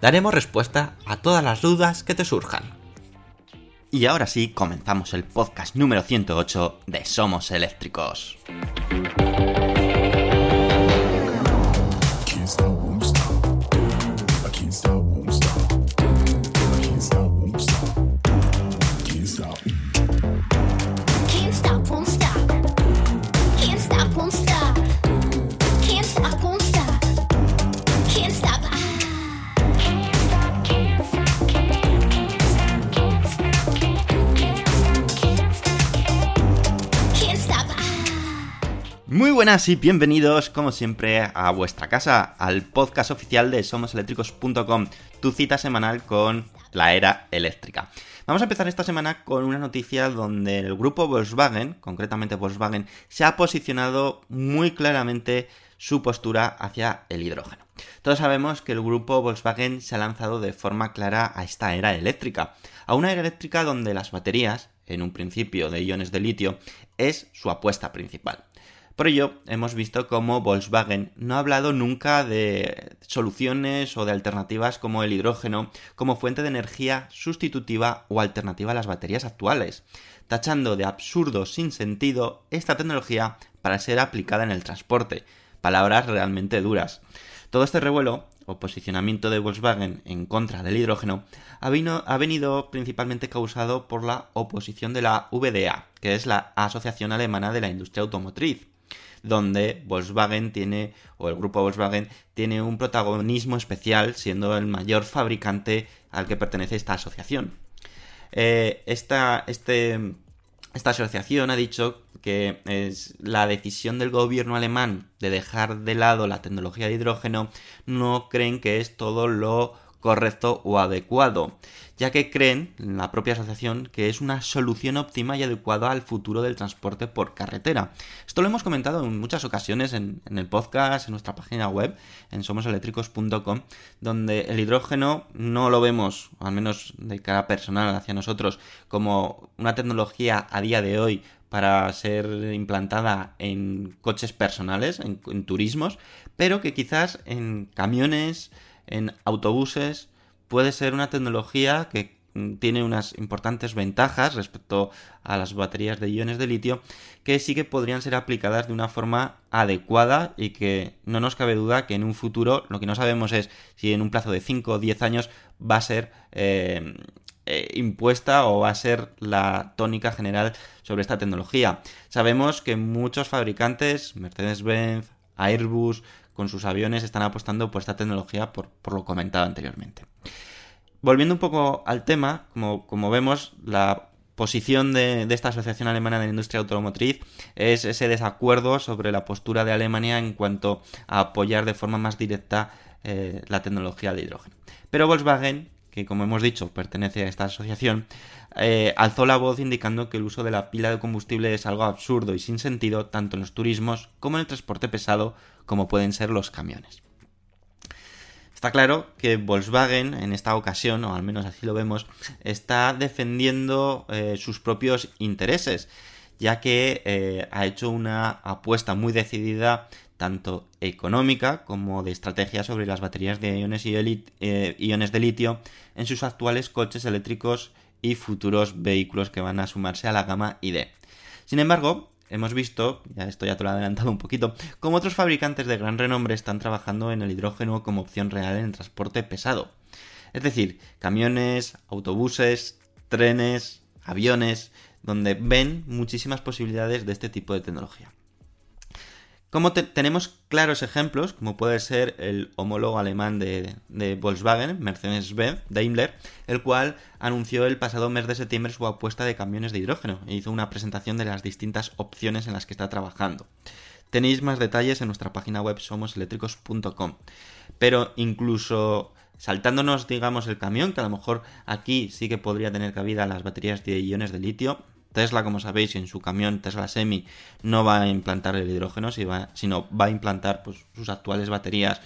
Daremos respuesta a todas las dudas que te surjan. Y ahora sí, comenzamos el podcast número 108 de Somos Eléctricos. Muy buenas y bienvenidos, como siempre, a vuestra casa, al podcast oficial de somoseléctricos.com, tu cita semanal con la era eléctrica. Vamos a empezar esta semana con una noticia donde el grupo Volkswagen, concretamente Volkswagen, se ha posicionado muy claramente su postura hacia el hidrógeno. Todos sabemos que el grupo Volkswagen se ha lanzado de forma clara a esta era eléctrica, a una era eléctrica donde las baterías, en un principio de iones de litio, es su apuesta principal. Por ello, hemos visto cómo Volkswagen no ha hablado nunca de soluciones o de alternativas como el hidrógeno como fuente de energía sustitutiva o alternativa a las baterías actuales, tachando de absurdo sin sentido esta tecnología para ser aplicada en el transporte. Palabras realmente duras. Todo este revuelo o posicionamiento de Volkswagen en contra del hidrógeno ha, venido principalmente causado por la oposición de la VDA, que es la Asociación Alemana de la Industria Automotriz, donde Volkswagen tiene, o el grupo Volkswagen, tiene un protagonismo especial, siendo el mayor fabricante al que pertenece esta asociación. Eh, esta, este, esta asociación ha dicho que es la decisión del gobierno alemán de dejar de lado la tecnología de hidrógeno no creen que es todo lo correcto o adecuado, ya que creen, en la propia asociación, que es una solución óptima y adecuada al futuro del transporte por carretera. Esto lo hemos comentado en muchas ocasiones en, el podcast, en nuestra página web, en somoseléctricos.com, donde el hidrógeno no lo vemos, al menos de cara personal hacia nosotros, como una tecnología a día de hoy para ser implantada en coches personales, en turismos, pero que quizás en camiones, en autobuses, puede ser una tecnología que mm, tiene unas importantes ventajas respecto a las baterías de iones de litio que sí que podrían ser aplicadas de una forma adecuada y que no nos cabe duda que en un futuro lo que no sabemos es si en un plazo de 5 o 10 años va a ser eh, eh, impuesta o va a ser la tónica general sobre esta tecnología. Sabemos que muchos fabricantes, Mercedes-Benz, Airbus, con sus aviones están apostando por esta tecnología por, lo comentado anteriormente. Volviendo un poco al tema, como, vemos, la posición de, de esta Asociación Alemana de la Industria Automotriz es ese desacuerdo sobre la postura de Alemania en cuanto a apoyar de forma más directa eh, la tecnología de hidrógeno. Pero Volkswagen, que como hemos dicho pertenece a esta asociación, eh, alzó la voz indicando que el uso de la pila de combustible es algo absurdo y sin sentido tanto en los turismos como en el transporte pesado como pueden ser los camiones. Está claro que Volkswagen en esta ocasión, o al menos así lo vemos, está defendiendo eh, sus propios intereses, ya que eh, ha hecho una apuesta muy decidida tanto económica como de estrategia sobre las baterías de iones, y eh, iones de litio en sus actuales coches eléctricos y futuros vehículos que van a sumarse a la gama ID. Sin embargo, hemos visto, ya esto ya te lo he adelantado un poquito, cómo otros fabricantes de gran renombre están trabajando en el hidrógeno como opción real en el transporte pesado. Es decir, camiones, autobuses, trenes, aviones, donde ven muchísimas posibilidades de este tipo de tecnología. Como te- tenemos claros ejemplos, como puede ser el homólogo alemán de, de Volkswagen, Mercedes-Benz, Daimler, el cual anunció el pasado mes de septiembre su apuesta de camiones de hidrógeno e hizo una presentación de las distintas opciones en las que está trabajando. Tenéis más detalles en nuestra página web somoseléctricos.com. Pero incluso saltándonos, digamos, el camión, que a lo mejor aquí sí que podría tener cabida las baterías de iones de litio, Tesla, como sabéis, en su camión Tesla Semi no va a implantar el hidrógeno, sino va a implantar pues, sus actuales baterías,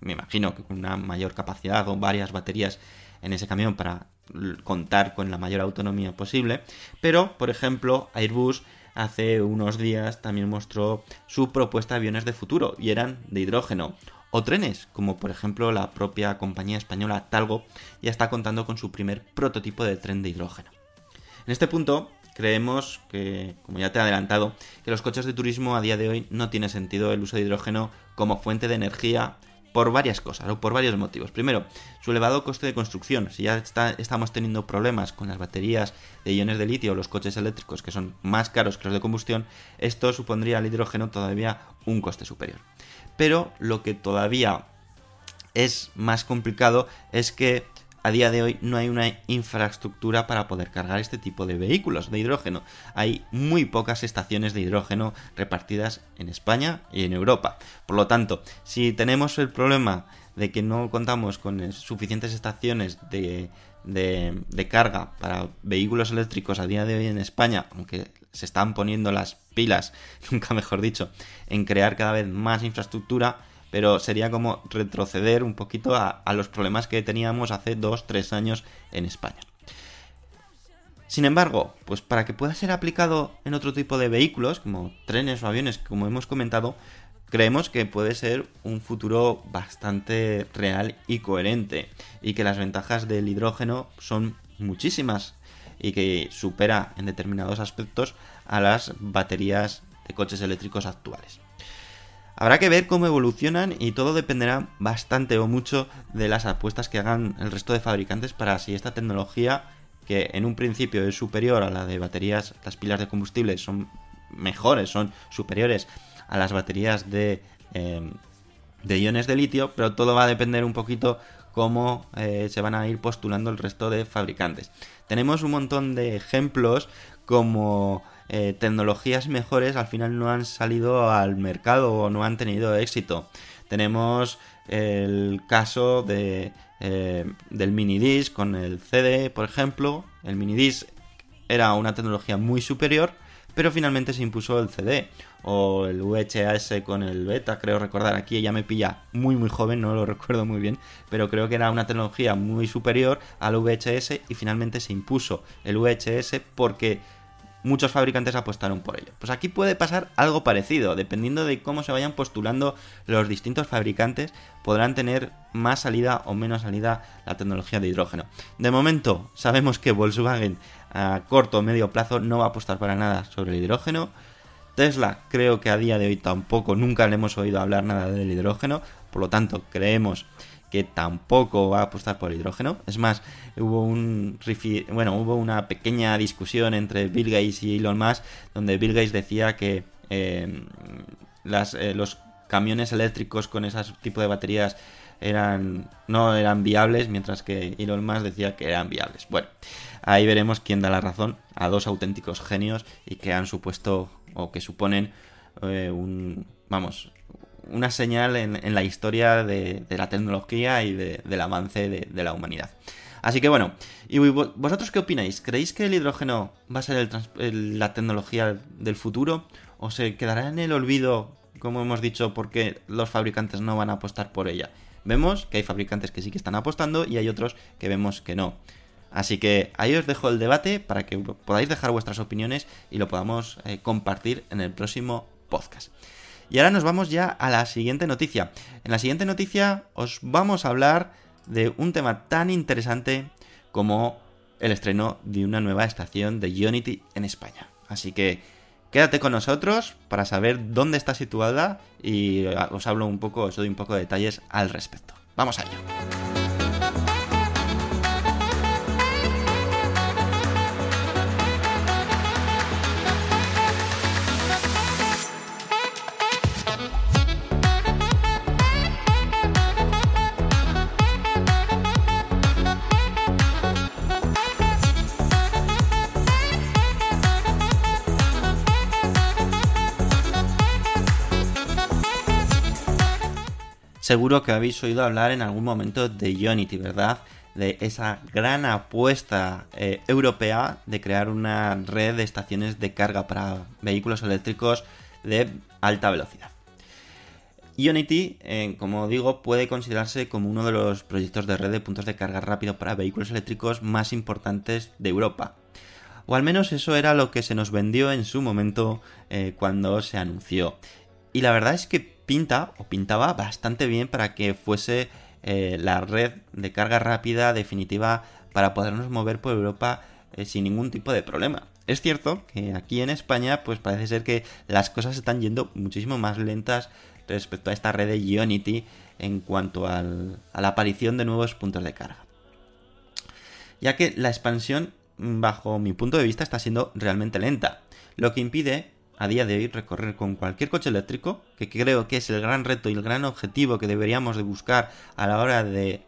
me imagino que con una mayor capacidad o varias baterías en ese camión para contar con la mayor autonomía posible. Pero, por ejemplo, Airbus hace unos días también mostró su propuesta de aviones de futuro y eran de hidrógeno. O trenes, como por ejemplo la propia compañía española Talgo ya está contando con su primer prototipo de tren de hidrógeno. En este punto, creemos que, como ya te he adelantado, que los coches de turismo a día de hoy no tiene sentido el uso de hidrógeno como fuente de energía por varias cosas o por varios motivos. Primero, su elevado coste de construcción. Si ya está- estamos teniendo problemas con las baterías de iones de litio o los coches eléctricos que son más caros que los de combustión, esto supondría al hidrógeno todavía un coste superior. Pero lo que todavía es más complicado es que a día de hoy no hay una infraestructura para poder cargar este tipo de vehículos de hidrógeno. Hay muy pocas estaciones de hidrógeno repartidas en España y en Europa. Por lo tanto, si tenemos el problema de que no contamos con suficientes estaciones de carga para vehículos eléctricos a día de hoy en España, aunque se están poniendo las pilas, nunca mejor dicho, en crear cada vez más infraestructura, pero sería como retroceder un poquito a, los problemas que teníamos hace 2-3 años en España. Sin embargo, pues para que pueda ser aplicado en otro tipo de vehículos, como trenes o aviones, como hemos comentado, creemos que puede ser un futuro bastante real y coherente, y que las ventajas del hidrógeno son muchísimas, y que supera en determinados aspectos a las baterías de coches eléctricos actuales. Habrá que ver cómo evolucionan y todo dependerá bastante o mucho de las apuestas que hagan el resto de fabricantes para si esta tecnología, que en un principio es superior a la de baterías, las pilas de combustible son mejores, son superiores a las baterías de, eh, de iones de litio, pero todo va a depender un poquito cómo eh, se van a ir postulando el resto de fabricantes. Tenemos un montón de ejemplos como eh, tecnologías mejores al final no han salido al mercado o no han tenido éxito. Tenemos el caso de, eh, del minidisc con el CD, por ejemplo. El minidisc era una tecnología muy superior, pero finalmente se impuso el CD. O el VHS con el beta, creo recordar. Aquí ya me pilla muy muy joven, no lo recuerdo muy bien, pero creo que era una tecnología muy superior al VHS y finalmente se impuso el VHS porque muchos fabricantes apostaron por ello. Pues aquí puede pasar algo parecido, dependiendo de cómo se vayan postulando los distintos fabricantes, podrán tener más salida o menos salida la tecnología de hidrógeno. De momento, sabemos que Volkswagen a corto o medio plazo no va a apostar para nada sobre el hidrógeno. Tesla creo que a día de hoy tampoco, nunca le hemos oído hablar nada del hidrógeno, por lo tanto creemos que tampoco va a apostar por hidrógeno. Es más, hubo un bueno, hubo una pequeña discusión entre Bill Gates y Elon Musk, donde Bill Gates decía que eh, eh, los camiones eléctricos con ese tipo de baterías eran no eran viables, mientras que Elon Musk decía que eran viables. Bueno, ahí veremos quién da la razón a dos auténticos genios y que han supuesto o que suponen eh, un vamos una señal en, la historia de, la tecnología y de- del avance de, la humanidad. Así que bueno, ¿y vo- vosotros qué opináis? ¿Creéis que el hidrógeno va a ser la tecnología del futuro? ¿O se quedará en el olvido, como hemos dicho, porque los fabricantes no van a apostar por ella? Vemos que hay fabricantes que sí que están apostando y hay otros que vemos que no. Así que ahí os dejo el debate para que podáis dejar vuestras opiniones y lo podamos eh, compartir en el próximo podcast. Y ahora nos vamos ya a la siguiente noticia. En la siguiente noticia os vamos a hablar de un tema tan interesante como el estreno de una nueva estación de Unity en España. Así que quédate con nosotros para saber dónde está situada y os hablo un poco, os doy un poco de detalles al respecto. Vamos allá. Seguro que habéis oído hablar en algún momento de Unity, ¿verdad? De esa gran apuesta eh, europea de crear una red de estaciones de carga para vehículos eléctricos de alta velocidad. Unity, eh, como digo, puede considerarse como uno de los proyectos de red de puntos de carga rápido para vehículos eléctricos más importantes de Europa. O al menos eso era lo que se nos vendió en su momento eh, cuando se anunció. Y la verdad es que pinta, o pintaba bastante bien para que fuese eh, la red de carga rápida definitiva para podernos mover por Europa eh, sin ningún tipo de problema. Es cierto que aquí en España pues parece ser que las cosas están yendo muchísimo más lentas respecto a esta red de Unity en cuanto al- a la aparición de nuevos puntos de carga. Ya que la expansión, bajo mi punto de vista, está siendo realmente lenta, lo que impide a día de hoy recorrer con cualquier coche eléctrico, que creo que es el gran reto y el gran objetivo que deberíamos de buscar a la hora de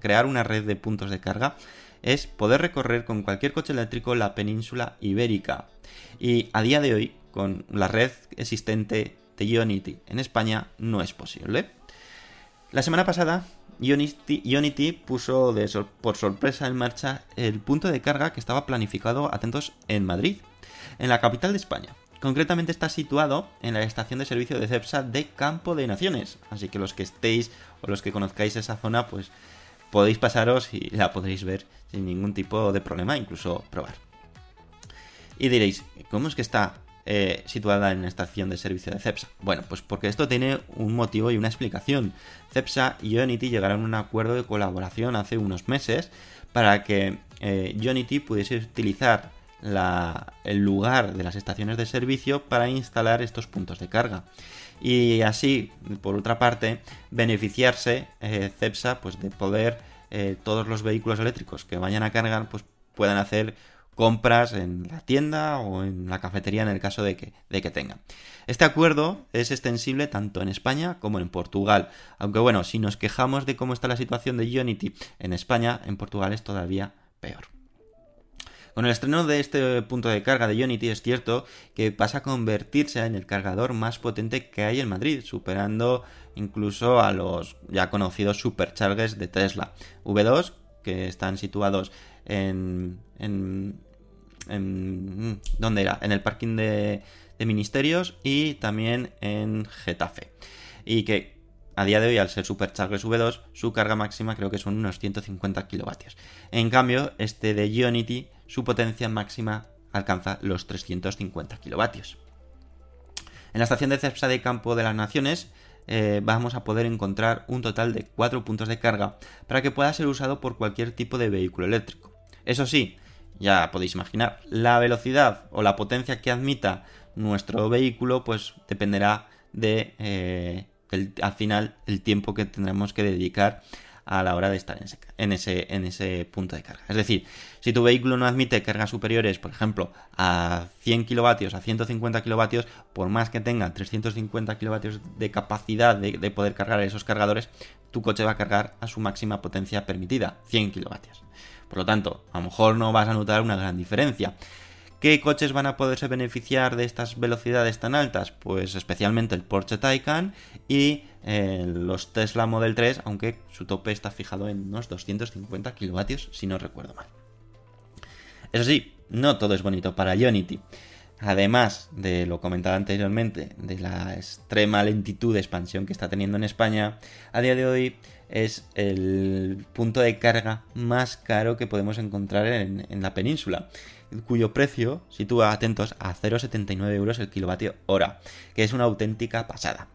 crear una red de puntos de carga, es poder recorrer con cualquier coche eléctrico la península ibérica. Y a día de hoy, con la red existente de Unity en España, no es posible. La semana pasada, Unity puso por sorpresa en marcha el punto de carga que estaba planificado, atentos, en Madrid, en la capital de España. Concretamente está situado en la estación de servicio de CEPSA de Campo de Naciones, así que los que estéis o los que conozcáis esa zona, pues podéis pasaros y la podréis ver sin ningún tipo de problema, incluso probar. Y diréis, ¿cómo es que está eh, situada en la estación de servicio de CEPSA? Bueno, pues porque esto tiene un motivo y una explicación. CEPSA y Unity llegaron a un acuerdo de colaboración hace unos meses para que eh, Unity pudiese utilizar el lugar de las estaciones de servicio para instalar estos puntos de carga. Y así, por otra parte, beneficiarse eh, CEPSA pues, de poder eh, todos los vehículos eléctricos que vayan a cargar pues, puedan hacer compras en la tienda o en la cafetería en el caso de que, de que tengan. Este acuerdo es extensible tanto en España como en Portugal. Aunque bueno, si nos quejamos de cómo está la situación de Unity en España, en Portugal es todavía peor. Con el estreno de este punto de carga de Unity es cierto que pasa a convertirse en el cargador más potente que hay en Madrid, superando incluso a los ya conocidos superchargers de Tesla. V2, que están situados en... en, en ¿Dónde era? En el parking de, ministerios y también en Getafe. Y que a día de hoy, al ser Superchargers V2, su carga máxima creo que son unos 150 kilovatios. En cambio, este de Unity, su potencia máxima alcanza los 350 kilovatios. En la estación de CEPSA de Campo de las Naciones eh, vamos a poder encontrar un total de 4 puntos de carga para que pueda ser usado por cualquier tipo de vehículo eléctrico. Eso sí, ya podéis imaginar, la velocidad o la potencia que admita nuestro vehículo pues dependerá de eh, al final el tiempo que tendremos que dedicar a la hora de estar en ese, en ese, en ese punto de carga. Es decir, si tu vehículo no admite cargas superiores, por ejemplo, a 100 kilovatios, a 150 kilovatios, por más que tenga 350 kilovatios de capacidad de, de poder cargar esos cargadores, tu coche va a cargar a su máxima potencia permitida, 100 kilovatios. Por lo tanto, a lo mejor no vas a notar una gran diferencia. ¿Qué coches van a poderse beneficiar de estas velocidades tan altas? Pues especialmente el Porsche Taycan y eh, los Tesla Model 3, aunque su tope está fijado en unos 250 kilovatios, si no recuerdo mal. Eso sí, no todo es bonito para Unity. Además de lo comentado anteriormente, de la extrema lentitud de expansión que está teniendo en España, a día de hoy es el punto de carga más caro que podemos encontrar en, en la península, cuyo precio sitúa, atentos, a 0,79 euros el kilovatio hora, que es una auténtica pasada.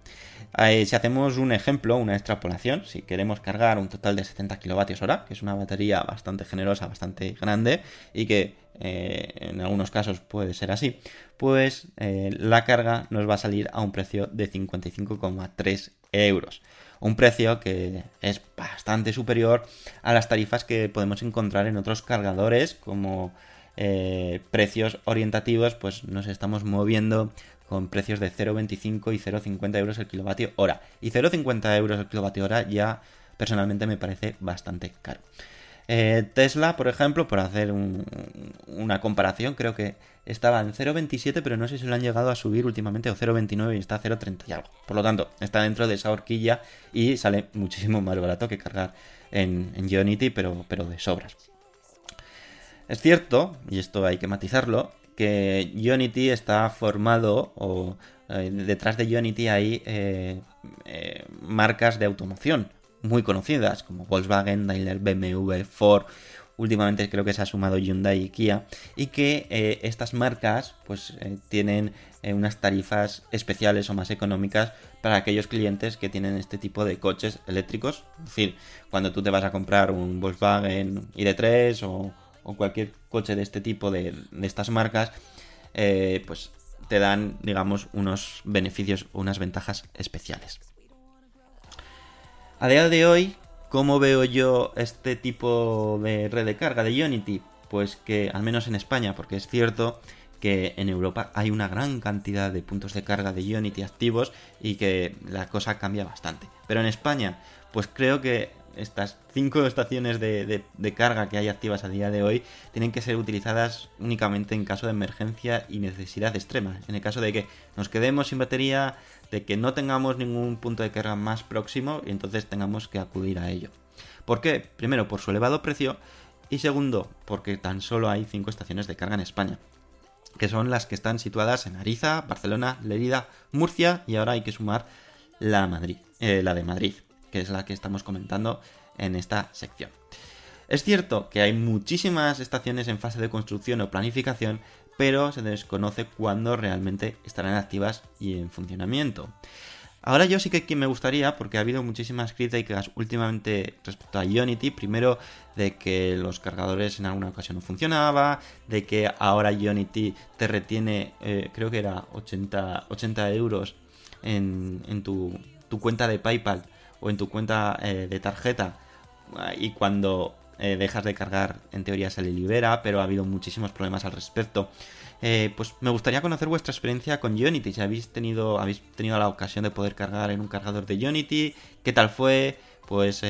Eh, si hacemos un ejemplo, una extrapolación, si queremos cargar un total de 70 kilovatios hora, que es una batería bastante generosa, bastante grande y que eh, en algunos casos puede ser así, pues eh, la carga nos va a salir a un precio de 55,3 euros. Un precio que es bastante superior a las tarifas que podemos encontrar en otros cargadores como eh, precios orientativos, pues nos estamos moviendo con precios de 0,25 y 0,50 euros el kilovatio hora. Y 0,50 euros el kilovatio hora ya personalmente me parece bastante caro. Eh, Tesla, por ejemplo, por hacer un- una comparación, creo que estaba en 0.27, pero no sé si lo han llegado a subir últimamente o 0.29 y está a 0.30 y algo. Por lo tanto, está dentro de esa horquilla y sale muchísimo más barato que cargar en, en pero, pero de sobras. Es cierto, y esto hay que matizarlo, que Unity está formado o eh, detrás de Unity hay eh, eh, marcas de automoción muy conocidas como Volkswagen, Daimler, BMW, Ford. Últimamente creo que se ha sumado Hyundai y Kia y que estas marcas pues tienen unas tarifas especiales o más económicas para aquellos clientes que tienen este tipo de coches eléctricos. Es decir, cuando tú te vas a comprar un Volkswagen ID3 o, o cualquier coche de este tipo de, estas marcas, eh, pues te dan, digamos, unos beneficios, unas ventajas especiales. A día de hoy, ¿cómo veo yo este tipo de red de carga de Unity? Pues que, al menos en España, porque es cierto que en Europa hay una gran cantidad de puntos de carga de Unity activos y que la cosa cambia bastante. Pero en España, pues creo que estas cinco estaciones de, carga que hay activas a día de hoy tienen que ser utilizadas únicamente en caso de emergencia y necesidad extrema. En el caso de que nos quedemos sin batería, de que no tengamos ningún punto de carga más próximo y entonces tengamos que acudir a ello. ¿Por qué? Primero, por su elevado precio y segundo, porque tan solo hay cinco estaciones de carga en España que son las que están situadas en Ariza, Barcelona, Lerida, Murcia y ahora hay que sumar la, eh, la de Madrid, que es la que estamos comentando en esta sección. Es cierto que hay muchísimas estaciones en fase de construcción o planificación, pero se desconoce cuándo realmente estarán activas y en funcionamiento. Ahora yo sí que me gustaría, porque ha habido muchísimas críticas últimamente respecto a Unity, primero de que los cargadores en alguna ocasión no funcionaba, de que ahora Unity te retiene, eh, creo que era 80, 80 euros en, en tu, tu cuenta de PayPal o en tu cuenta eh, de tarjeta. Y cuando eh, dejas de cargar en teoría se le libera, pero ha habido muchísimos problemas al respecto. Eh, pues me gustaría conocer vuestra experiencia con Unity, si habéis tenido, habéis tenido la ocasión de poder cargar en un cargador de Unity, qué tal fue, pues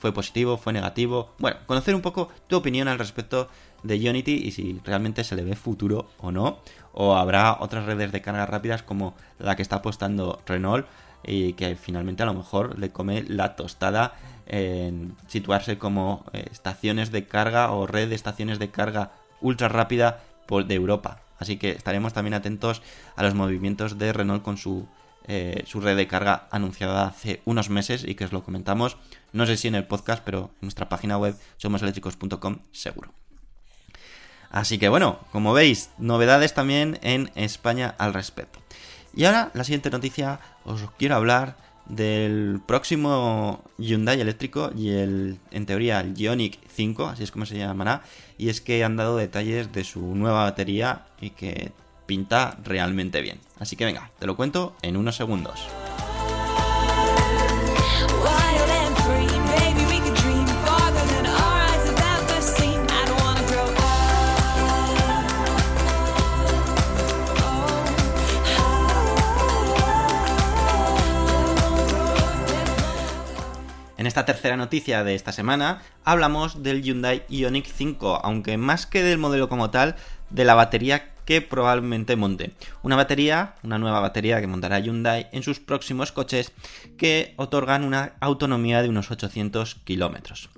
fue positivo, fue negativo. Bueno, conocer un poco tu opinión al respecto de Unity y si realmente se le ve futuro o no, o habrá otras redes de carga rápidas como la que está apostando Renault y que finalmente a lo mejor le come la tostada en situarse como eh, estaciones de carga o red de estaciones de carga ultra rápida de Europa. Así que estaremos también atentos a los movimientos de Renault con su, eh, su red de carga anunciada hace unos meses y que os lo comentamos, no sé si en el podcast, pero en nuestra página web somoseléctricos.com seguro. Así que bueno, como veis, novedades también en España al respecto. Y ahora, la siguiente noticia, os quiero hablar del próximo Hyundai eléctrico y el, en teoría, el Ioniq 5, así es como se llamará, y es que han dado detalles de su nueva batería y que pinta realmente bien. Así que venga, te lo cuento en unos segundos. En esta tercera noticia de esta semana hablamos del Hyundai Ioniq 5, aunque más que del modelo como tal, de la batería que probablemente monte. Una batería, una nueva batería que montará Hyundai en sus próximos coches que otorgan una autonomía de unos 800 kilómetros.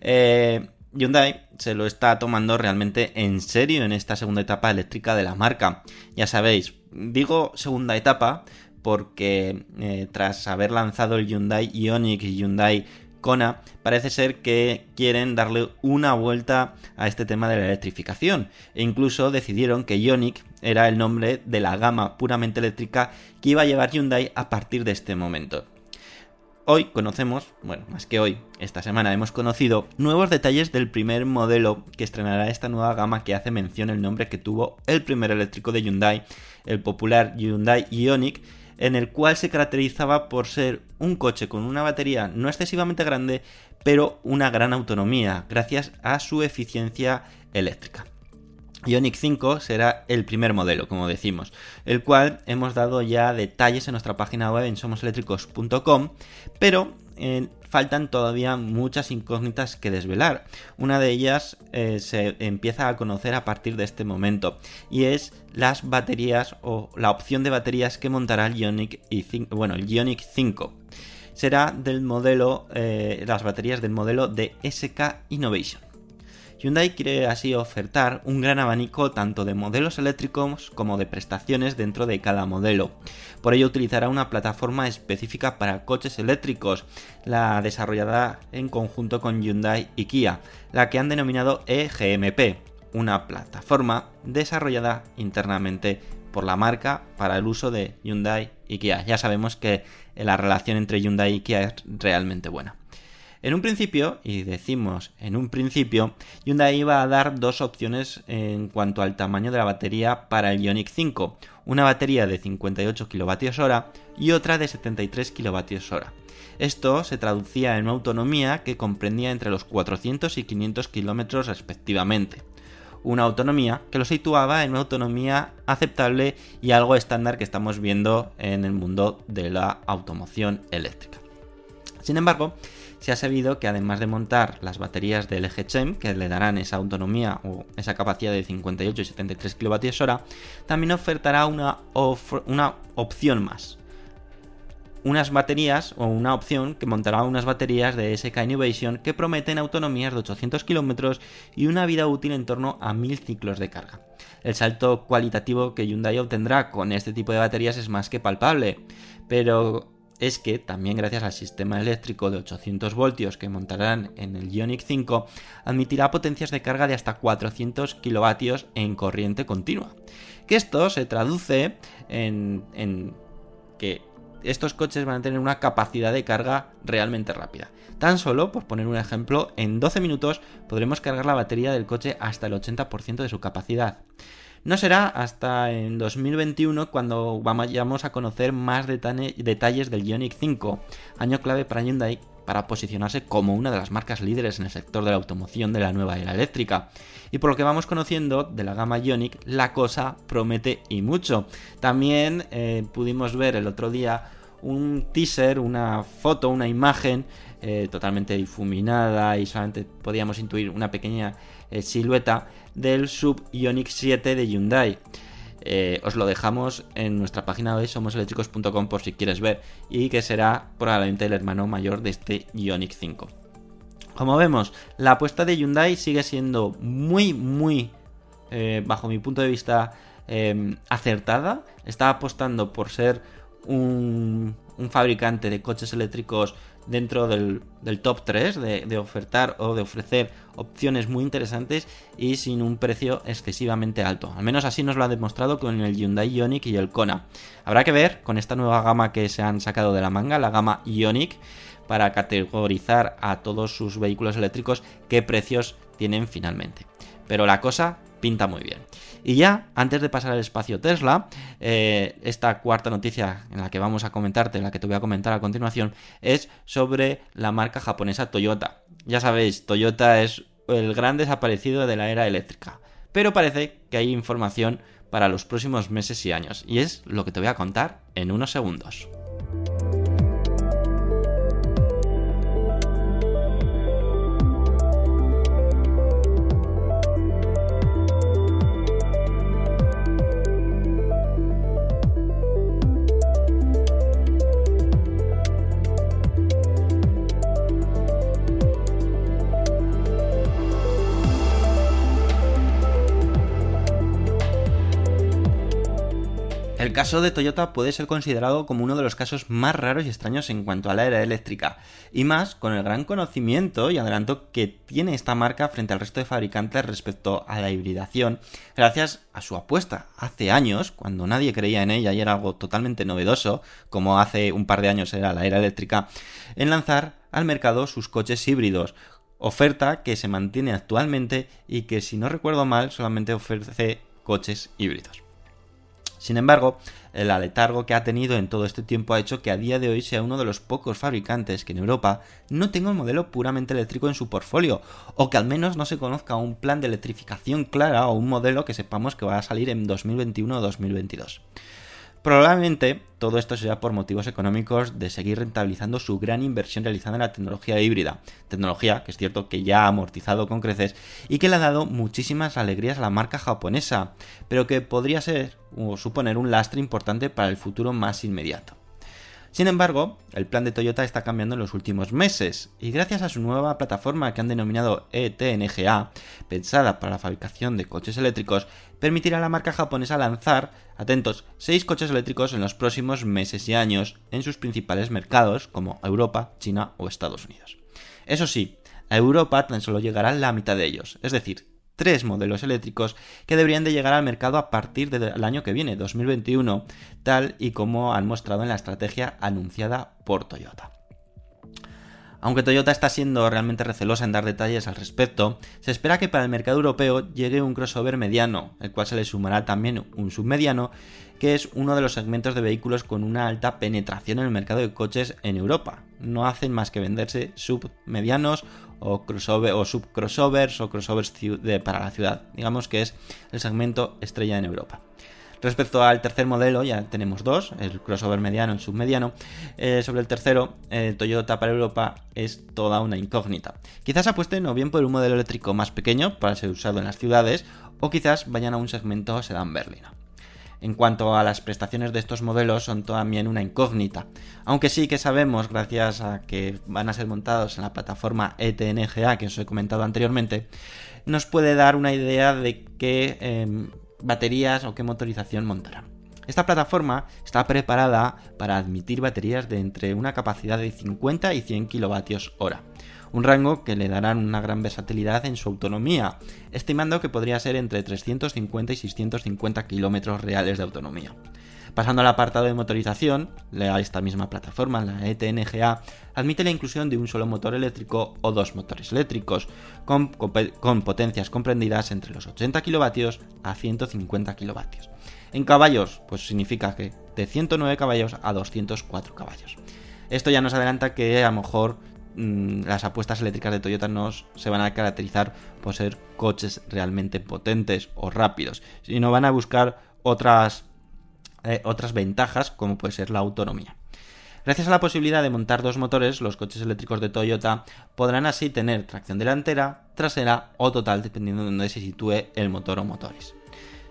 Eh, Hyundai se lo está tomando realmente en serio en esta segunda etapa eléctrica de la marca. Ya sabéis, digo segunda etapa porque eh, tras haber lanzado el Hyundai Ioniq y Hyundai Kona, parece ser que quieren darle una vuelta a este tema de la electrificación. E incluso decidieron que Ioniq era el nombre de la gama puramente eléctrica que iba a llevar Hyundai a partir de este momento. Hoy conocemos, bueno, más que hoy, esta semana hemos conocido nuevos detalles del primer modelo que estrenará esta nueva gama que hace mención el nombre que tuvo el primer eléctrico de Hyundai, el popular Hyundai Ioniq, en el cual se caracterizaba por ser un coche con una batería no excesivamente grande, pero una gran autonomía, gracias a su eficiencia eléctrica. Ioniq 5 será el primer modelo, como decimos, el cual hemos dado ya detalles en nuestra página web en somoseléctricos.com, pero eh, faltan todavía muchas incógnitas que desvelar. Una de ellas eh, se empieza a conocer a partir de este momento y es las baterías o la opción de baterías que montará el Ionic, y bueno, el Ioniq 5. Será del modelo, eh, las baterías del modelo de SK Innovation. Hyundai quiere así ofertar un gran abanico tanto de modelos eléctricos como de prestaciones dentro de cada modelo. Por ello utilizará una plataforma específica para coches eléctricos, la desarrollada en conjunto con Hyundai y Kia, la que han denominado EGMP, una plataforma desarrollada internamente por la marca para el uso de Hyundai y Kia. Ya sabemos que la relación entre Hyundai y Kia es realmente buena. En un principio, y decimos en un principio, Hyundai iba a dar dos opciones en cuanto al tamaño de la batería para el Ioniq 5, una batería de 58 kWh y otra de 73 kWh. Esto se traducía en una autonomía que comprendía entre los 400 y 500 km respectivamente. Una autonomía que lo situaba en una autonomía aceptable y algo estándar que estamos viendo en el mundo de la automoción eléctrica. Sin embargo, se ha sabido que además de montar las baterías del eje CHEM, que le darán esa autonomía o esa capacidad de 58 y 73 kWh, también ofertará una, una opción más. Unas baterías o una opción que montará unas baterías de SK Innovation que prometen autonomías de 800 km y una vida útil en torno a 1000 ciclos de carga. El salto cualitativo que Hyundai obtendrá con este tipo de baterías es más que palpable, pero es que también gracias al sistema eléctrico de 800 voltios que montarán en el Ioniq 5, admitirá potencias de carga de hasta 400 kilovatios en corriente continua. Que esto se traduce en, en que estos coches van a tener una capacidad de carga realmente rápida. Tan solo, por poner un ejemplo, en 12 minutos podremos cargar la batería del coche hasta el 80% de su capacidad. No será hasta en 2021 cuando vayamos a conocer más detalles del Ioniq 5, año clave para Hyundai para posicionarse como una de las marcas líderes en el sector de la automoción de la nueva era eléctrica. Y por lo que vamos conociendo de la gama Ioniq, la cosa promete y mucho. También eh, pudimos ver el otro día un teaser, una foto, una imagen eh, totalmente difuminada y solamente podíamos intuir una pequeña eh, silueta del sub Ioniq 7 de Hyundai. Eh, os lo dejamos en nuestra página web somoseléctricos.com por si quieres ver y que será probablemente el hermano mayor de este Ioniq 5. Como vemos, la apuesta de Hyundai sigue siendo muy, muy, eh, bajo mi punto de vista, eh, acertada. Está apostando por ser un fabricante de coches eléctricos dentro del, del top 3 de, de ofertar o de ofrecer opciones muy interesantes y sin un precio excesivamente alto. Al menos así nos lo ha demostrado con el Hyundai Ioniq y el Kona. Habrá que ver con esta nueva gama que se han sacado de la manga, la gama Ioniq, para categorizar a todos sus vehículos eléctricos qué precios tienen finalmente. Pero la cosa pinta muy bien. Y ya, antes de pasar al espacio Tesla, eh, esta cuarta noticia en la que vamos a comentarte, en la que te voy a comentar a continuación, es sobre la marca japonesa Toyota. Ya sabéis, Toyota es el gran desaparecido de la era eléctrica. Pero parece que hay información para los próximos meses y años. Y es lo que te voy a contar en unos segundos. Caso de Toyota puede ser considerado como uno de los casos más raros y extraños en cuanto a la era eléctrica, y más con el gran conocimiento y adelanto que tiene esta marca frente al resto de fabricantes respecto a la hibridación, gracias a su apuesta hace años, cuando nadie creía en ella y era algo totalmente novedoso, como hace un par de años era la era eléctrica, en lanzar al mercado sus coches híbridos, oferta que se mantiene actualmente y que si no recuerdo mal solamente ofrece coches híbridos. Sin embargo, el aletargo que ha tenido en todo este tiempo ha hecho que a día de hoy sea uno de los pocos fabricantes que en Europa no tenga un modelo puramente eléctrico en su portfolio, o que al menos no se conozca un plan de electrificación clara o un modelo que sepamos que va a salir en 2021 o 2022. Probablemente todo esto sea por motivos económicos de seguir rentabilizando su gran inversión realizada en la tecnología híbrida. Tecnología que es cierto que ya ha amortizado con creces y que le ha dado muchísimas alegrías a la marca japonesa, pero que podría ser o suponer un lastre importante para el futuro más inmediato. Sin embargo, el plan de Toyota está cambiando en los últimos meses y gracias a su nueva plataforma que han denominado ETNGA, pensada para la fabricación de coches eléctricos, permitirá a la marca japonesa lanzar, atentos, 6 coches eléctricos en los próximos meses y años en sus principales mercados como Europa, China o Estados Unidos. Eso sí, a Europa tan solo llegará la mitad de ellos, es decir, tres modelos eléctricos que deberían de llegar al mercado a partir del año que viene, 2021, tal y como han mostrado en la estrategia anunciada por Toyota. Aunque Toyota está siendo realmente recelosa en dar detalles al respecto, se espera que para el mercado europeo llegue un crossover mediano, el cual se le sumará también un submediano, que es uno de los segmentos de vehículos con una alta penetración en el mercado de coches en Europa. No hacen más que venderse submedianos o crossover o subcrossovers o crossovers de, para la ciudad. Digamos que es el segmento estrella en Europa. Respecto al tercer modelo, ya tenemos dos, el crossover mediano y el submediano. Eh, sobre el tercero, eh, Toyota para Europa es toda una incógnita. Quizás apuesten o bien por un modelo eléctrico más pequeño para ser usado en las ciudades, o quizás vayan a un segmento sedán berlina. En cuanto a las prestaciones de estos modelos, son también una incógnita. Aunque sí que sabemos, gracias a que van a ser montados en la plataforma ETNGA que os he comentado anteriormente, nos puede dar una idea de qué eh, baterías o qué motorización montarán. Esta plataforma está preparada para admitir baterías de entre una capacidad de 50 y 100 kilovatios hora un rango que le darán una gran versatilidad en su autonomía, estimando que podría ser entre 350 y 650 kilómetros reales de autonomía. Pasando al apartado de motorización, esta misma plataforma, la ETNGA, admite la inclusión de un solo motor eléctrico o dos motores eléctricos, con, con potencias comprendidas entre los 80 kilovatios a 150 kilovatios. En caballos, pues significa que de 109 caballos a 204 caballos. Esto ya nos adelanta que a lo mejor las apuestas eléctricas de Toyota no se van a caracterizar por ser coches realmente potentes o rápidos, sino van a buscar otras, eh, otras ventajas como puede ser la autonomía. Gracias a la posibilidad de montar dos motores, los coches eléctricos de Toyota podrán así tener tracción delantera, trasera o total dependiendo de donde se sitúe el motor o motores.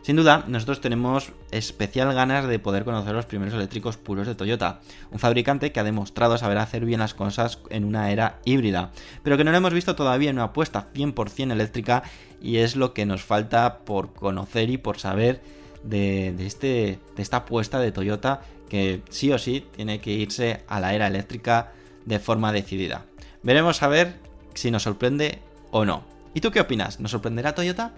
Sin duda, nosotros tenemos especial ganas de poder conocer los primeros eléctricos puros de Toyota, un fabricante que ha demostrado saber hacer bien las cosas en una era híbrida, pero que no lo hemos visto todavía en una apuesta 100% eléctrica y es lo que nos falta por conocer y por saber de, este, de esta apuesta de Toyota que sí o sí tiene que irse a la era eléctrica de forma decidida. Veremos a ver si nos sorprende o no. ¿Y tú qué opinas? ¿Nos sorprenderá Toyota?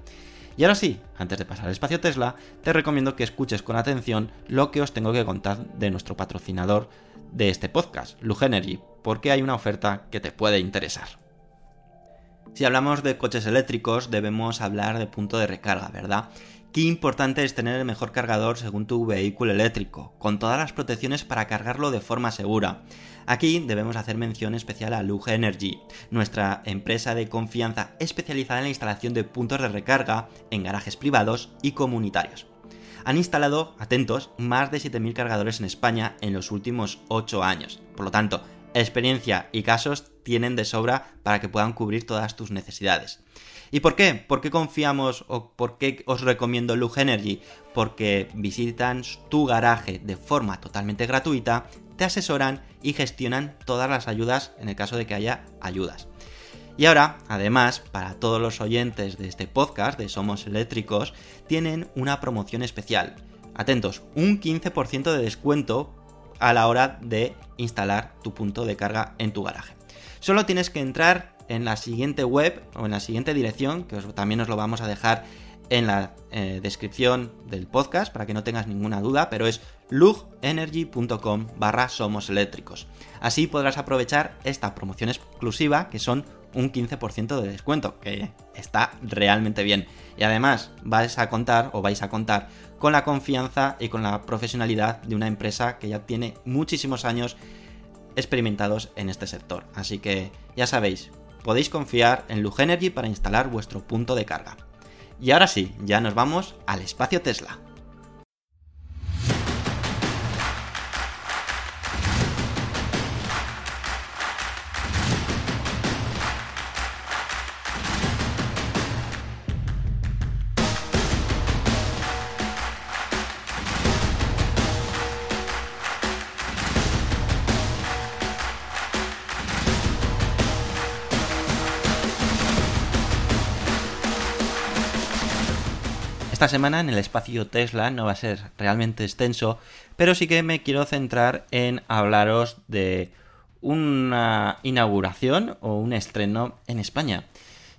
Y ahora sí, antes de pasar al espacio Tesla, te recomiendo que escuches con atención lo que os tengo que contar de nuestro patrocinador de este podcast, Lug Energy, porque hay una oferta que te puede interesar. Si hablamos de coches eléctricos, debemos hablar de punto de recarga, ¿verdad? Qué importante es tener el mejor cargador según tu vehículo eléctrico, con todas las protecciones para cargarlo de forma segura. Aquí debemos hacer mención especial a Luge Energy, nuestra empresa de confianza especializada en la instalación de puntos de recarga en garajes privados y comunitarios. Han instalado, atentos, más de 7.000 cargadores en España en los últimos 8 años. Por lo tanto, experiencia y casos tienen de sobra para que puedan cubrir todas tus necesidades. ¿Y por qué? ¿Por qué confiamos o por qué os recomiendo Luge Energy? Porque visitan tu garaje de forma totalmente gratuita, te asesoran y gestionan todas las ayudas en el caso de que haya ayudas. Y ahora, además, para todos los oyentes de este podcast de Somos Eléctricos, tienen una promoción especial. Atentos, un 15% de descuento a la hora de instalar tu punto de carga en tu garaje. Solo tienes que entrar en la siguiente web o en la siguiente dirección, que también os lo vamos a dejar en la eh, descripción del podcast para que no tengas ninguna duda, pero es lugenergy.com barra somos eléctricos. Así podrás aprovechar esta promoción exclusiva que son un 15% de descuento, que está realmente bien. Y además vais a contar o vais a contar con la confianza y con la profesionalidad de una empresa que ya tiene muchísimos años experimentados en este sector. Así que ya sabéis, podéis confiar en Lugenergy para instalar vuestro punto de carga. Y ahora sí, ya nos vamos al espacio Tesla. Esta semana en el espacio Tesla no va a ser realmente extenso, pero sí que me quiero centrar en hablaros de una inauguración o un estreno en España.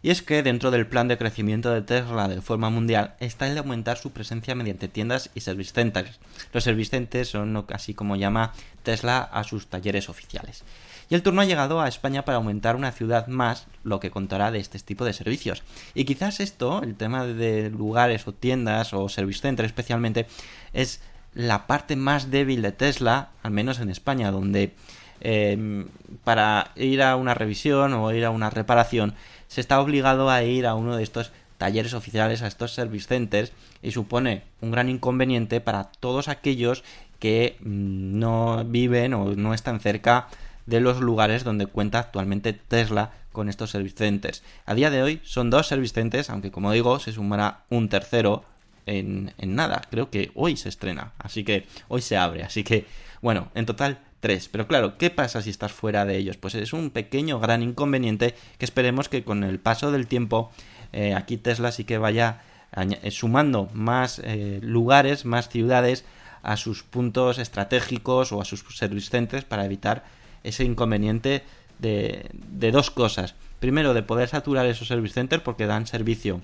Y es que dentro del plan de crecimiento de Tesla de forma mundial está el de aumentar su presencia mediante tiendas y service centers. Los service centers son así como llama Tesla a sus talleres oficiales. Y el turno ha llegado a España para aumentar una ciudad más, lo que contará de este tipo de servicios. Y quizás esto, el tema de lugares o tiendas o service centers especialmente, es la parte más débil de Tesla, al menos en España, donde eh, para ir a una revisión o ir a una reparación se está obligado a ir a uno de estos talleres oficiales, a estos service centers, y supone un gran inconveniente para todos aquellos que mm, no viven o no están cerca de los lugares donde cuenta actualmente Tesla con estos service. A día de hoy son dos service aunque como digo, se sumará un tercero en, en nada. Creo que hoy se estrena, así que hoy se abre, así que bueno, en total tres. Pero claro, ¿qué pasa si estás fuera de ellos? Pues es un pequeño gran inconveniente que esperemos que con el paso del tiempo eh, aquí Tesla sí que vaya eh, sumando más eh, lugares, más ciudades a sus puntos estratégicos o a sus service para evitar ese inconveniente de, de dos cosas. Primero, de poder saturar esos service centers porque dan servicio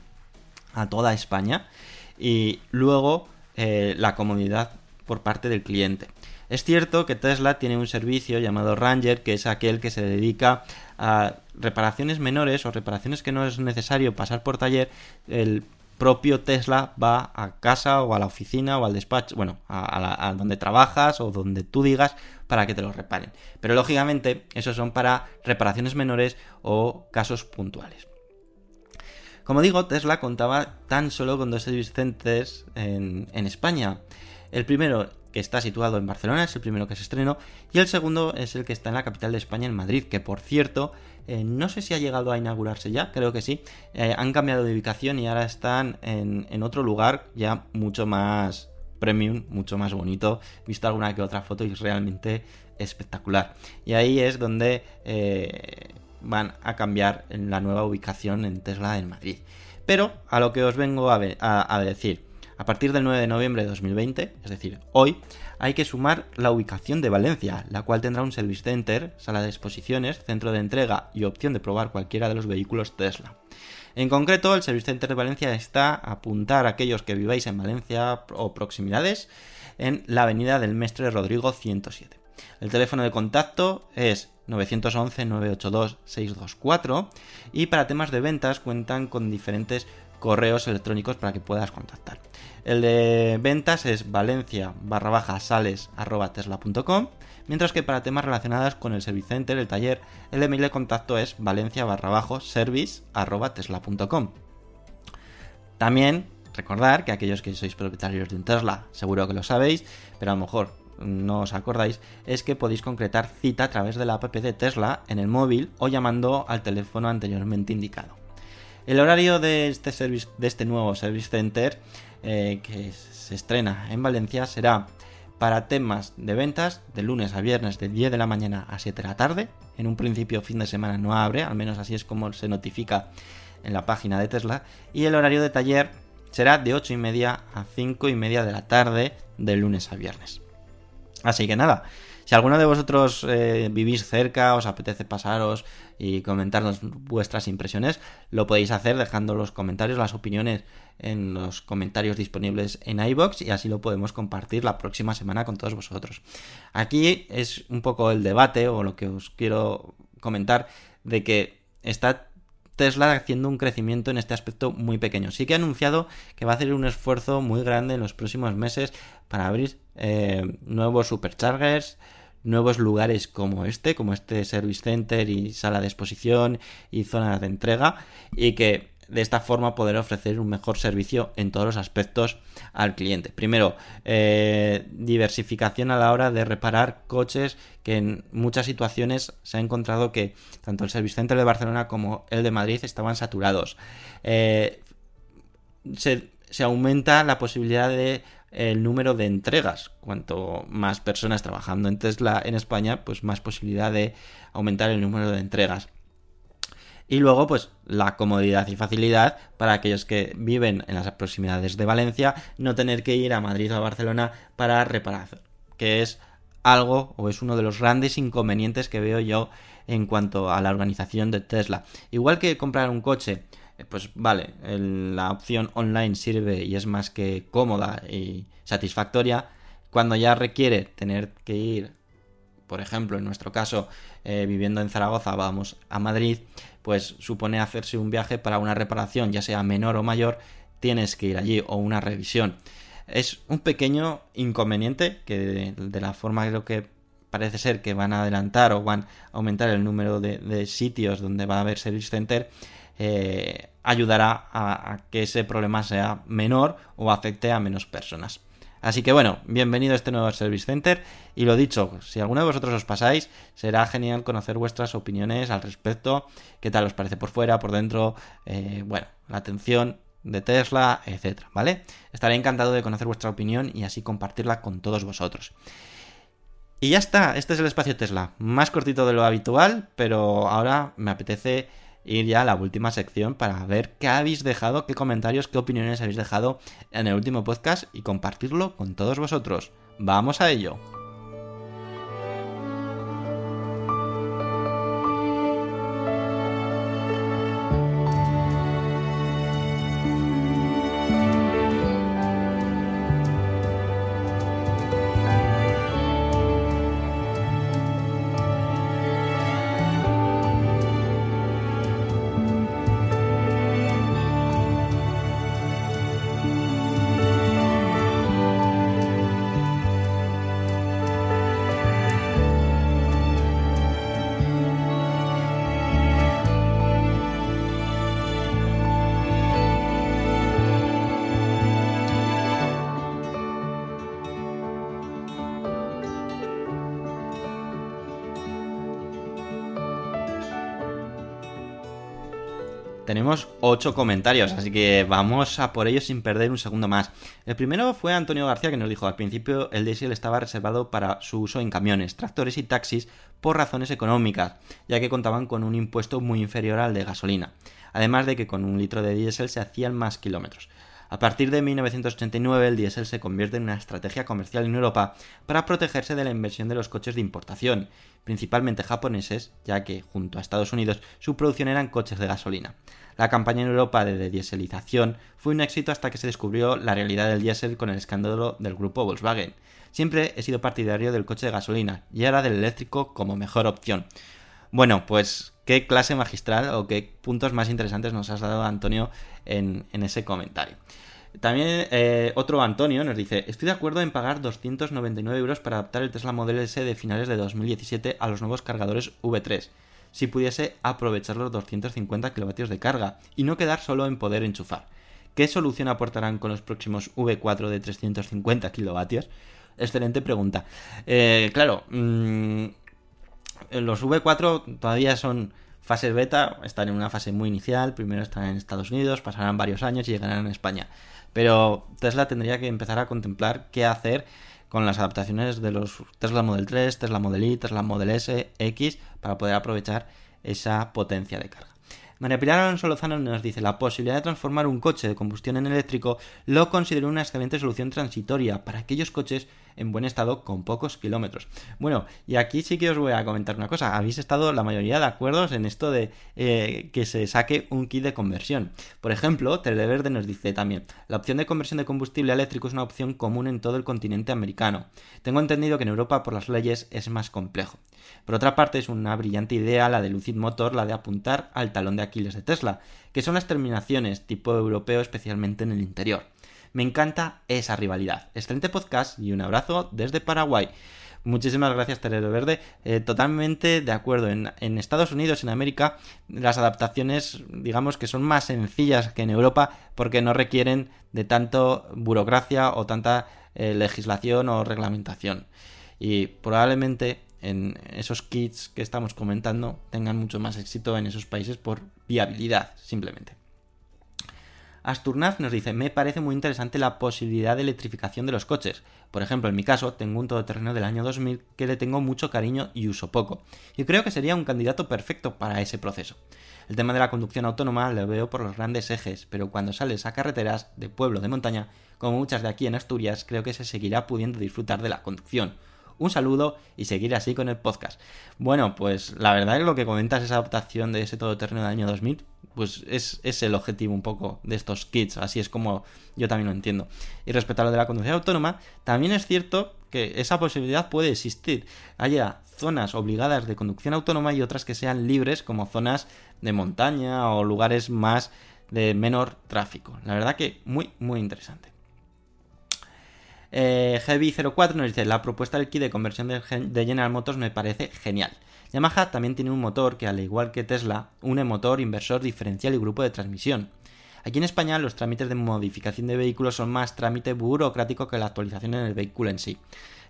a toda España y luego la comodidad por parte del cliente. Es cierto que Tesla tiene un servicio llamado Ranger, que es aquel que se dedica a reparaciones menores o reparaciones que no es necesario pasar por taller. El propio Tesla va a casa o a la oficina o al despacho, bueno, a, donde trabajas o donde tú digas para que te lo reparen. Pero lógicamente, esos son para reparaciones menores o casos puntuales. Como digo, Tesla contaba tan solo con dos service centers en, en España. El primero que está situado en Barcelona, es el primero que se estrenó, y el segundo es el que está en la capital de España, en Madrid, que por cierto, eh, no sé si ha llegado a inaugurarse ya, creo que sí, eh, han cambiado de ubicación y ahora están en, otro lugar ya mucho más premium, mucho más bonito, he visto alguna que otra foto y es realmente espectacular. Y ahí es donde eh, van a cambiar en la nueva ubicación en Tesla en Madrid. Pero a lo que os vengo a decir, a partir del 9 de noviembre de 2020, es decir, hoy, hay que sumar la ubicación de Valencia, la cual tendrá un service center, sala de exposiciones, centro de entrega y opción de probar cualquiera de los vehículos Tesla. En concreto, el Service Center de Valencia está a apuntar a aquellos que viváis en Valencia o proximidades en la avenida del Mestre Rodrigo 107. El teléfono de contacto es 911-982-624 y para temas de ventas cuentan con diferentes correos electrónicos para que puedas contactar. El de ventas es valencia barra baja sales arroba tesla.com, mientras que para temas relacionados con el service center, el taller, el email de contacto es valencia barra bajo service arroba tesla.com. También recordar que aquellos que sois propietarios de un Tesla, seguro que lo sabéis, pero a lo mejor no os acordáis, es que podéis concretar cita a través de la app de Tesla en el móvil o llamando al teléfono anteriormente indicado. El horario de este, service, de este nuevo Service Center eh, que se estrena en Valencia será para temas de ventas de lunes a viernes de 10 de la mañana a 7 de la tarde. En un principio fin de semana no abre, al menos así es como se notifica en la página de Tesla. Y el horario de taller será de 8 y media a 5 y media de la tarde de lunes a viernes. Así que nada, si alguno de vosotros eh, vivís cerca, os apetece pasaros y comentarnos vuestras impresiones, lo podéis hacer dejando los comentarios, las opiniones en los comentarios disponibles en iBox y así lo podemos compartir la próxima semana con todos vosotros. Aquí es un poco el debate o lo que os quiero comentar de que está Tesla haciendo un crecimiento en este aspecto muy pequeño. Sí que ha anunciado que va a hacer un esfuerzo muy grande en los próximos meses para abrir eh, nuevos superchargers, nuevos lugares como este, como este Service Center y sala de exposición y zona de entrega, y que de esta forma poder ofrecer un mejor servicio en todos los aspectos al cliente. Primero, eh, diversificación a la hora de reparar coches que en muchas situaciones se ha encontrado que tanto el Service Center de Barcelona como el de Madrid estaban saturados. Eh, se, se aumenta la posibilidad de el número de entregas. Cuanto más personas trabajando en Tesla en España, pues más posibilidad de aumentar el número de entregas. Y luego, pues, la comodidad y facilidad para aquellos que viven en las proximidades de Valencia, no tener que ir a Madrid o a Barcelona para reparar, que es algo o es uno de los grandes inconvenientes que veo yo en cuanto a la organización de Tesla. Igual que comprar un coche, eh, pues vale, la opción online sirve y es más que cómoda y satisfactoria. Cuando ya requiere tener que ir, por ejemplo, en nuestro caso, eh, viviendo en Zaragoza, vamos a Madrid, pues supone hacerse un viaje para una reparación, ya sea menor o mayor, tienes que ir allí o una revisión. Es un pequeño inconveniente que de, la forma creo que parece ser que van a adelantar o van a aumentar el número de, sitios donde va a haber service center, eh, ayudará a que ese problema sea menor o afecte a menos personas. Así que bueno, bienvenido a este nuevo Service Center y lo dicho, si alguno de vosotros os pasáis, será genial conocer vuestras opiniones al respecto, qué tal os parece por fuera, por dentro, eh, bueno, la atención de Tesla, etcétera, ¿vale? Estaré encantado de conocer vuestra opinión y así compartirla con todos vosotros. Y ya está, este es el espacio Tesla, más cortito de lo habitual, pero ahora me apetece ir ya a la última sección para ver qué habéis dejado, qué comentarios, qué opiniones habéis dejado en el último podcast y compartirlo con todos vosotros. Vamos a ello. 8 comentarios, así que vamos a por ellos sin perder un segundo más. El primero fue Antonio García que nos dijo, al principio el diésel estaba reservado para su uso en camiones, tractores y taxis por razones económicas, ya que contaban con un impuesto muy inferior al de gasolina. Además de que con un litro de diésel se hacían más kilómetros. A partir de 1989 el diésel se convierte en una estrategia comercial en Europa para protegerse de la inversión de los coches de importación, principalmente japoneses, ya que junto a Estados Unidos su producción eran coches de gasolina. La campaña en Europa de dieselización fue un éxito hasta que se descubrió la realidad del diésel con el escándalo del grupo Volkswagen. Siempre he sido partidario del coche de gasolina y ahora del eléctrico como mejor opción. Bueno, pues qué clase magistral o qué puntos más interesantes nos has dado Antonio en, ese comentario. También eh, otro Antonio nos dice, estoy de acuerdo en pagar 299 euros para adaptar el Tesla Model S de finales de 2017 a los nuevos cargadores V3, si pudiese aprovechar los 250 kilovatios de carga y no quedar solo en poder enchufar. ¿Qué solución aportarán con los próximos V4 de 350 kilovatios? Excelente pregunta. Eh, claro, mmm, los V4 todavía son fases beta, están en una fase muy inicial, primero están en Estados Unidos, pasarán varios años y llegarán a España. Pero Tesla tendría que empezar a contemplar qué hacer con las adaptaciones de los Tesla Model 3, Tesla Model Y, Tesla Model S, X, para poder aprovechar esa potencia de carga. María Pilar Alonso Lozano nos dice, la posibilidad de transformar un coche de combustión en eléctrico lo considero una excelente solución transitoria para aquellos coches en buen estado con pocos kilómetros. Bueno, y aquí sí que os voy a comentar una cosa. Habéis estado la mayoría de acuerdos en esto de eh, que se saque un kit de conversión. Por ejemplo, Televerde nos dice también, la opción de conversión de combustible eléctrico es una opción común en todo el continente americano. Tengo entendido que en Europa por las leyes es más complejo. Por otra parte, es una brillante idea la de Lucid Motor, la de apuntar al talón de Aquiles de Tesla, que son las terminaciones tipo europeo, especialmente en el interior. Me encanta esa rivalidad. Excelente podcast y un abrazo desde Paraguay. Muchísimas gracias, Terero Verde. Eh, totalmente de acuerdo. En, en, Estados Unidos, en América, las adaptaciones, digamos que son más sencillas que en Europa porque no requieren de tanto burocracia o tanta eh, legislación o reglamentación. Y probablemente en esos kits que estamos comentando tengan mucho más éxito en esos países por viabilidad, simplemente. Asturnaz nos dice, me parece muy interesante la posibilidad de electrificación de los coches. Por ejemplo, en mi caso, tengo un todoterreno del año 2000 que le tengo mucho cariño y uso poco. Y creo que sería un candidato perfecto para ese proceso. El tema de la conducción autónoma lo veo por los grandes ejes, pero cuando sales a carreteras de pueblo de montaña, como muchas de aquí en Asturias, creo que se seguirá pudiendo disfrutar de la conducción. Un saludo y seguir así con el podcast. Bueno, pues la verdad es lo que comentas, esa adaptación de ese todoterreno del año 2000, pues es, es, el objetivo un poco de estos kits, así es como yo también lo entiendo. Y respecto a lo de la conducción autónoma, también es cierto que esa posibilidad puede existir. Haya zonas obligadas de conducción autónoma y otras que sean libres, como zonas de montaña o lugares más de menor tráfico. La verdad que muy, muy interesante. Eh, Heavy04 nos dice, la propuesta del kit de conversión de, de General Motors me parece genial. Yamaha también tiene un motor que, al igual que Tesla, une motor, inversor, diferencial y grupo de transmisión. Aquí en España los trámites de modificación de vehículos son más trámite burocrático que la actualización en el vehículo en sí.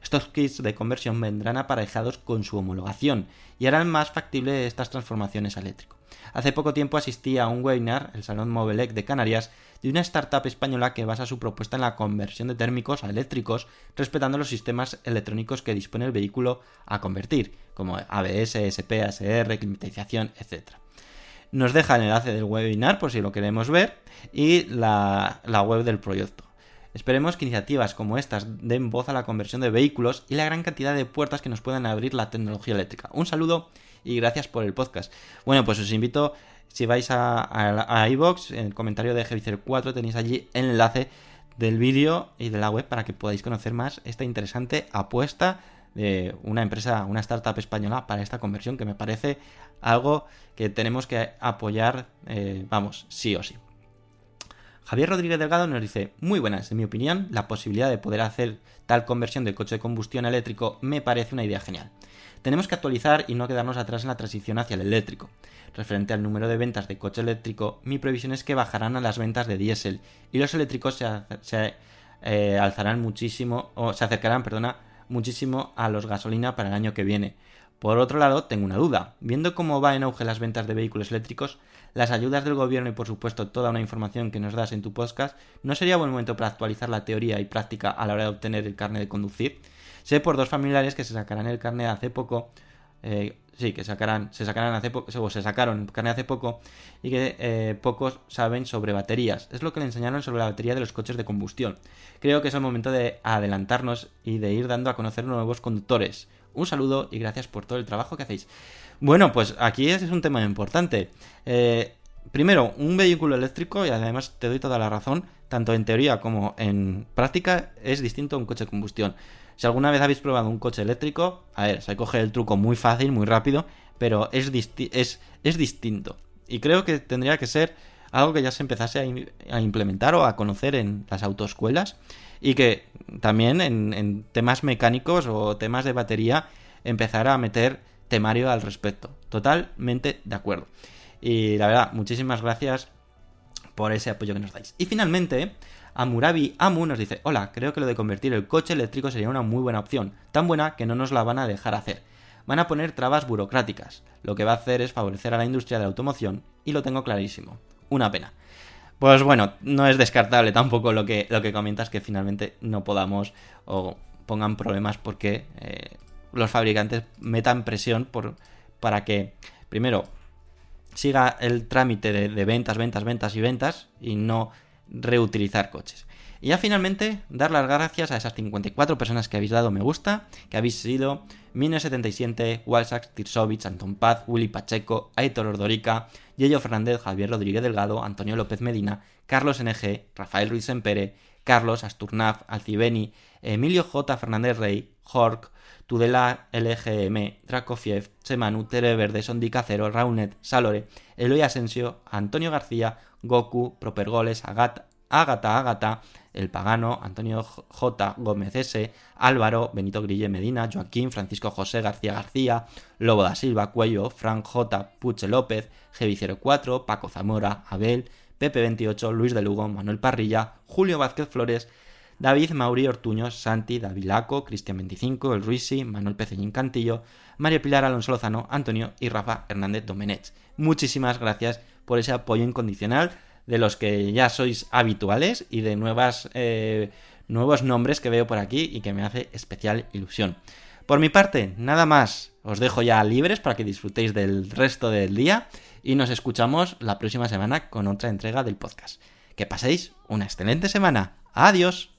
Estos kits de conversión vendrán aparejados con su homologación y harán más factible estas transformaciones a eléctrico. Hace poco tiempo asistí a un webinar, el Salón Mobilec de Canarias, de una startup española que basa su propuesta en la conversión de térmicos a eléctricos, respetando los sistemas electrónicos que dispone el vehículo a convertir, como ABS, SP, ASR, climatización, etc. Nos deja el enlace del webinar por si lo queremos ver y la web del proyecto. Esperemos que iniciativas como estas den voz a la conversión de vehículos y la gran cantidad de puertas que nos puedan abrir la tecnología eléctrica. Un saludo y gracias por el podcast. Bueno, pues os invito, si vais a, a, en el comentario de G 4 tenéis allí el enlace del vídeo y de la web para que podáis conocer más esta interesante apuesta de una empresa, una startup española para esta conversión que me parece algo que tenemos que apoyar, eh, vamos, sí o sí. Javier Rodríguez Delgado nos dice, muy buenas, en mi opinión, la posibilidad de poder hacer tal conversión del coche de combustión eléctrico me parece una idea genial. Tenemos que actualizar y no quedarnos atrás en la transición hacia el eléctrico. Referente al número de ventas de coche eléctrico, mi previsión es que bajarán a las ventas de diésel y los eléctricos se, eh, alzarán muchísimo, o se acercarán, perdona, muchísimo a los gasolina para el año que viene. Por otro lado, tengo una duda. Viendo cómo va en auge las ventas de vehículos eléctricos, las ayudas del gobierno y por supuesto toda una información que nos das en tu podcast, ¿no sería buen momento para actualizar la teoría y práctica a la hora de obtener el carnet de conducir? Sé por dos familiares que se sacarán el carnet hace poco, eh, sí, que sacarán, se sacarán hace poco, se sacaron el carnet hace poco y que eh, pocos saben sobre baterías. Es lo que le enseñaron sobre la batería de los coches de combustión. Creo que es el momento de adelantarnos y de ir dando a conocer nuevos conductores. Un saludo y gracias por todo el trabajo que hacéis. Bueno, pues aquí es un tema importante. Eh, primero, un vehículo eléctrico, y además te doy toda la razón, tanto en teoría como en práctica, es distinto a un coche de combustión. Si alguna vez habéis probado un coche eléctrico, a ver, se coge el truco muy fácil, muy rápido, pero es, es, es distinto. Y creo que tendría que ser algo que ya se empezase a, implementar o a conocer en las autoescuelas y que también en, en, temas mecánicos o temas de batería empezara a meter temario al respecto. Totalmente de acuerdo. Y la verdad, muchísimas gracias por ese apoyo que nos dais. Y finalmente, Amurabi Amu nos dice, hola, creo que lo de convertir el coche eléctrico sería una muy buena opción, tan buena que no nos la van a dejar hacer. Van a poner trabas burocráticas. Lo que va a hacer es favorecer a la industria de la automoción y lo tengo clarísimo. Una pena. Pues bueno, no es descartable tampoco lo que, lo que comentas que finalmente no podamos o pongan problemas porque eh, los fabricantes metan presión por, para que, primero, siga el trámite de, de, ventas, ventas, ventas y ventas y no reutilizar coches. Y ya finalmente, dar las gracias a esas 54 personas que habéis dado me gusta, que habéis sido Mine77, Walsax, Tirsovich, Anton Paz, Willy Pacheco, Aitor Ordorica, Yello Fernández, Javier Rodríguez Delgado, Antonio López Medina, Carlos NG, Rafael Ruiz Empere, Carlos Asturnaf, Alcibeni, Emilio J. Fernández Rey, Jork, Tudela LGM, Dracofiev, Semanu, Tere Verde, Sondi Cacero, Raunet, Salore, Eloy Asensio, Antonio García, Goku, Propergoles, Agata, Agata, Agata, El Pagano, Antonio J. Gómez S., Álvaro, Benito Grille Medina, Joaquín, Francisco José García García, Lobo da Silva, Cuello, Frank J. Puche López, G04, Paco Zamora, Abel, Pepe 28, Luis de Lugo, Manuel Parrilla, Julio Vázquez Flores, David Mauri Ortuño, Santi, Davilaco, Cristian 25, El Ruisi, Manuel Pecellín Cantillo, María Pilar Alonso Lozano, Antonio y Rafa Hernández Domenech. Muchísimas gracias por ese apoyo incondicional de los que ya sois habituales y de nuevas, eh, nuevos nombres que veo por aquí y que me hace especial ilusión. Por mi parte, nada más. Os dejo ya libres para que disfrutéis del resto del día y nos escuchamos la próxima semana con otra entrega del podcast. Que paséis una excelente semana. Adiós.